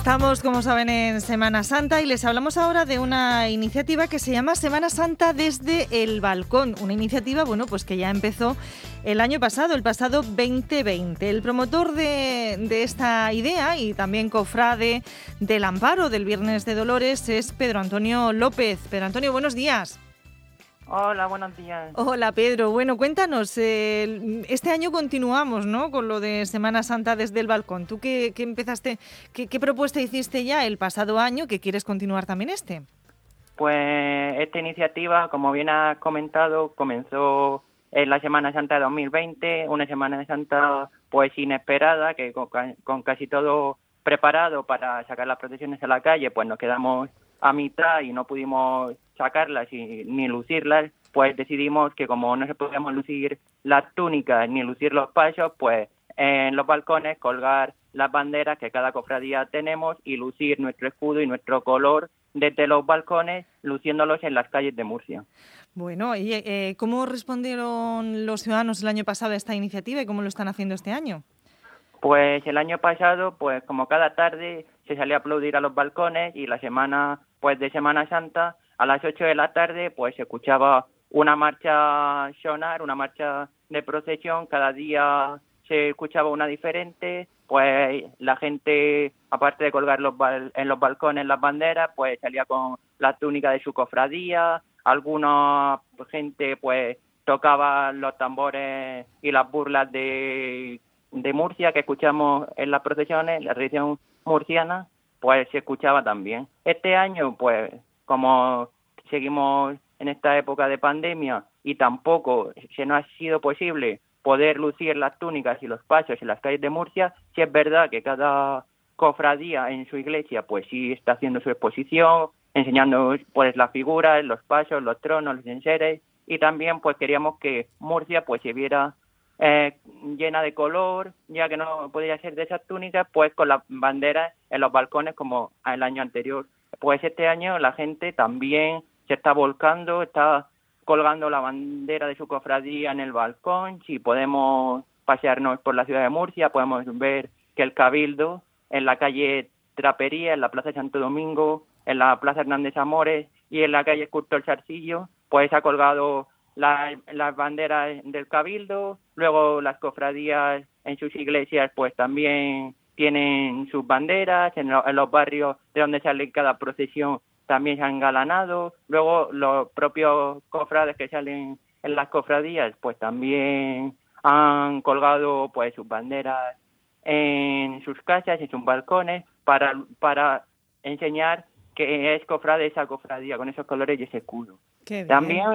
Estamos, como saben, en Semana Santa y les hablamos ahora de una iniciativa que se llama Semana Santa desde el balcón. Una iniciativa, bueno, pues que ya empezó el año pasado, el pasado 2020. El promotor de, de esta idea y también cofrade del amparo del Viernes de Dolores es Pedro Antonio López. Pedro Antonio, buenos días. Hola, buenos días. Hola Pedro, bueno, cuéntanos, eh, este año continuamos ¿no? con lo de Semana Santa desde el balcón. ¿Tú qué, qué empezaste, qué, qué, propuesta hiciste ya el pasado año que quieres continuar también este? Pues esta iniciativa, como bien has comentado, comenzó en la Semana Santa de 2020, una Semana Santa pues inesperada, que con, con casi todo preparado para sacar las procesiones a la calle, pues nos quedamos a mitad y no pudimos sacarlas y, ni lucirlas, pues decidimos que como no se podíamos lucir las túnicas ni lucir los pasos, pues en los balcones colgar las banderas que cada cofradía tenemos y lucir nuestro escudo y nuestro color desde los balcones, luciéndolos en las calles de Murcia. Bueno, ¿y eh, cómo respondieron los ciudadanos el año pasado a esta iniciativa y cómo lo están haciendo este año? Pues el año pasado, pues como cada tarde se salía a aplaudir a los balcones y la semana pues de Semana Santa a las 8 de la tarde pues se escuchaba una marcha sonar, una marcha de procesión, cada día se escuchaba una diferente, pues la gente, aparte de colgar los en los balcones las banderas, pues salía con la túnica de su cofradía, alguna gente pues tocaba los tambores y las burlas de, de Murcia que escuchamos en las procesiones, la religión murciana, pues se escuchaba también. Este año, pues, como seguimos en esta época de pandemia y tampoco se nos ha sido posible poder lucir las túnicas y los pasos en las calles de Murcia, sí es verdad que cada cofradía en su iglesia, pues sí está haciendo su exposición, enseñando pues las figuras, los pasos, los tronos, los enseres, y también pues queríamos que Murcia pues se viera eh, llena de color, ya que no podía ser de esas túnicas, pues con las banderas en los balcones como el año anterior. Pues este año la gente también se está volcando, está colgando la bandera de su cofradía en el balcón. Si podemos pasearnos por la ciudad de Murcia, podemos ver que el Cabildo en la calle Trapería, en la Plaza Santo Domingo, en la Plaza Hernández Amores y en la calle Escultor Charcillo, pues ha colgado las banderas del cabildo, luego las cofradías en sus iglesias pues también tienen sus banderas, en, los barrios de donde sale cada procesión también se han engalanado, luego los propios cofrades que salen en las cofradías pues también han colgado pues sus banderas en sus casas, en sus balcones, para, para enseñar que es cofrade esa cofradía, con esos colores y ese escudo. También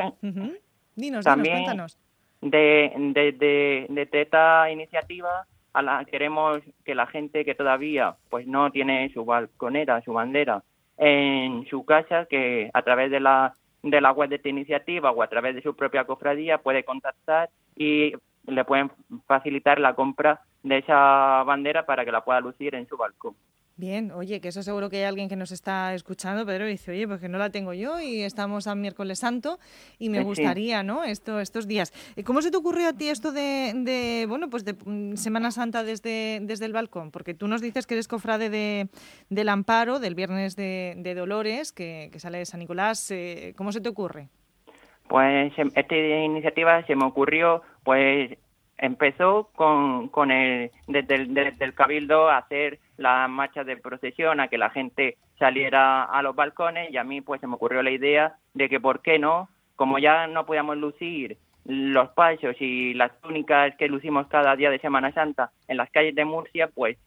Dinos, También cuéntanos. De, de, de, de, esta iniciativa a la, queremos que la gente que todavía pues no tiene su balconera, su bandera en su casa, que a través de la, de la web de esta iniciativa o a través de su propia cofradía puede contactar y le pueden facilitar la compra de esa bandera para que la pueda lucir en su balcón. Bien, oye, que eso seguro que hay alguien que nos está escuchando, Pedro, y dice, oye, pues que no la tengo yo y estamos a miércoles santo y me gustaría, ¿no? Esto, estos días. ¿Cómo se te ocurrió a ti esto de, bueno, pues de mm, Semana Santa desde, desde el balcón? Porque tú nos dices que eres cofrade de, del Amparo, del Viernes de, Dolores, que, sale de San Nicolás. Eh, ¿Cómo se te ocurre? Pues esta iniciativa se me ocurrió, pues empezó con, con el, desde el, desde el Cabildo a hacer las marchas de procesión, a que la gente saliera a los balcones y a mí pues se me ocurrió la idea de que por qué no, como ya no podíamos lucir los pasos y las túnicas que lucimos cada día de Semana Santa en las calles de Murcia, pues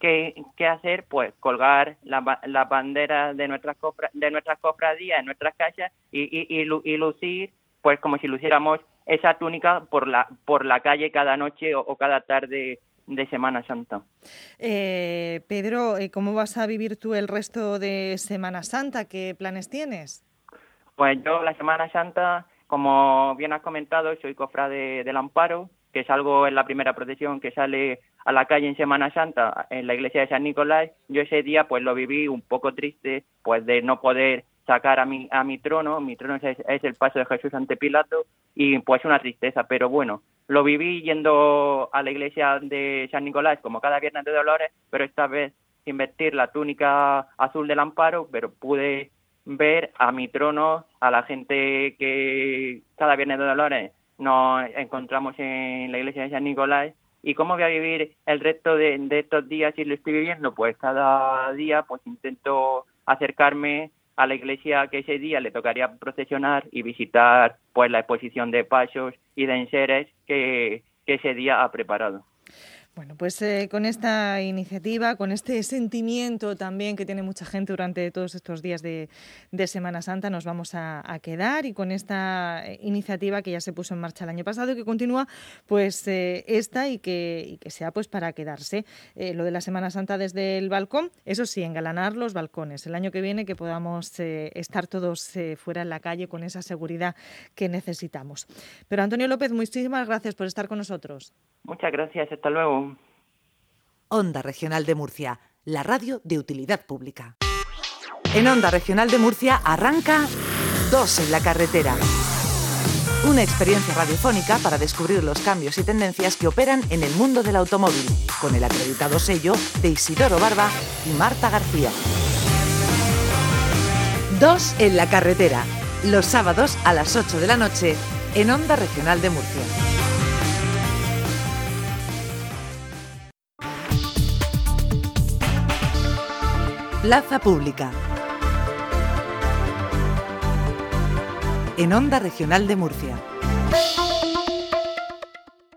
¿qué, qué hacer? Pues colgar las la banderas de nuestras cofra, de nuestras cofradías en nuestras calles y, y, y, y lucir pues como si luciéramos esa túnica por la por la calle cada noche o, cada tarde de Semana Santa. Eh, Pedro, eh, ¿cómo vas a vivir tú el resto de Semana Santa? ¿Qué planes tienes? Pues yo la Semana Santa, como bien has comentado, soy cofrade del Amparo, que es algo en la primera procesión que sale a la calle en Semana Santa en la iglesia de San Nicolás. Yo ese día pues lo viví un poco triste, pues de no poder sacar a mi, a mi trono, mi trono es, el paso de Jesús ante Pilato y pues una tristeza, pero bueno, lo viví yendo a la iglesia de San Nicolás como cada viernes de Dolores, pero esta vez sin vestir la túnica azul del amparo, pero pude ver a mi trono, a la gente que cada viernes de Dolores nos encontramos en la iglesia de San Nicolás y cómo voy a vivir el resto de, estos días si lo estoy viviendo pues cada día pues intento acercarme a la iglesia que ese día le tocaría procesionar y visitar pues la exposición de pasos y de enseres que ese día ha preparado. Bueno, pues eh, con esta iniciativa, con este sentimiento también que tiene mucha gente durante todos estos días de, Semana Santa, nos vamos a, quedar y con esta eh, iniciativa que ya se puso en marcha el año pasado y que continúa, pues eh, esta y que, que, sea pues para quedarse. lo de la Semana Santa desde el balcón, eso sí, engalanar los balcones. El año que viene que podamos estar todos fuera en la calle con esa seguridad que necesitamos. Pero Antonio López, muchísimas gracias por estar con nosotros. Muchas gracias, hasta luego. Onda Regional de Murcia, la radio de utilidad pública. En Onda Regional de Murcia arranca Dos en la carretera. Una experiencia radiofónica para descubrir los cambios y tendencias que operan en el mundo del automóvil, con el acreditado sello de Isidoro Barba y Marta García. Dos en la carretera, los sábados a las 8 de la noche, en Onda Regional de Murcia. Plaza Pública. En Onda Regional de Murcia.